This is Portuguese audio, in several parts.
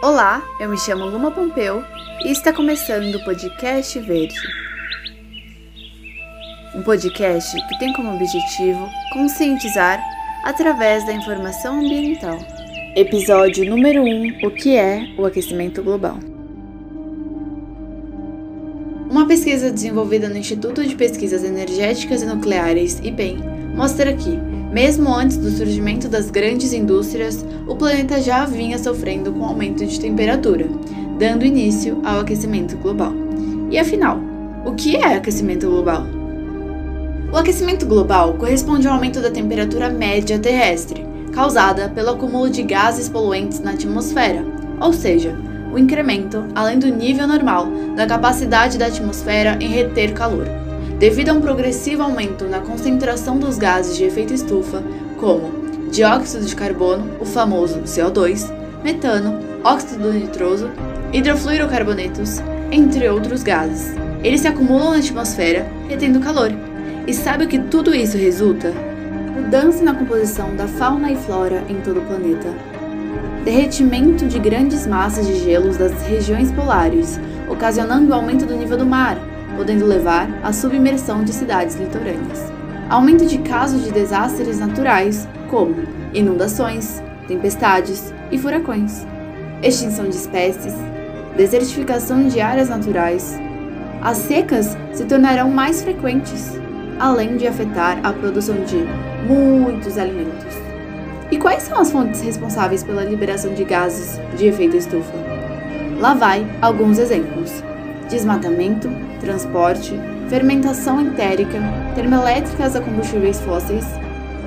Olá, eu me chamo Luma Pompeu e está começando o podcast Verde. Um podcast que tem como objetivo conscientizar através da informação ambiental. Episódio número 1: O que é o aquecimento global? Uma pesquisa desenvolvida no Instituto de Pesquisas Energéticas e Nucleares, IPEN, mostra que, mesmo antes do surgimento das grandes indústrias, o planeta já vinha sofrendo com aumento de temperatura, dando início ao aquecimento global. E afinal, o que é aquecimento global? O aquecimento global corresponde ao aumento da temperatura média terrestre, causada pelo acúmulo de gases poluentes na atmosfera, ou seja, o incremento, além do nível normal, da capacidade da atmosfera em reter calor, devido a um progressivo aumento na concentração dos gases de efeito estufa, como dióxido de carbono, o famoso CO2, metano, óxido nitroso, hidrofluorocarbonetos, entre outros gases. Eles se acumulam na atmosfera, retendo calor. E sabe o que tudo isso resulta? Mudança na composição da fauna e flora em todo o planeta, derretimento de grandes massas de gelos das regiões polares, ocasionando o aumento do nível do mar, podendo levar à submersão de cidades litorâneas. Aumento de casos de desastres naturais, como inundações, tempestades e furacões. Extinção de espécies, desertificação de áreas naturais. As secas se tornarão mais frequentes, além de afetar a produção de muitos alimentos. E quais são as fontes responsáveis pela liberação de gases de efeito estufa? Lá vai alguns exemplos: desmatamento, transporte, fermentação entérica, termoelétricas a combustíveis fósseis,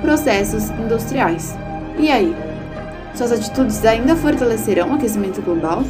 processos industriais. E aí? Suas atitudes ainda fortalecerão o aquecimento global?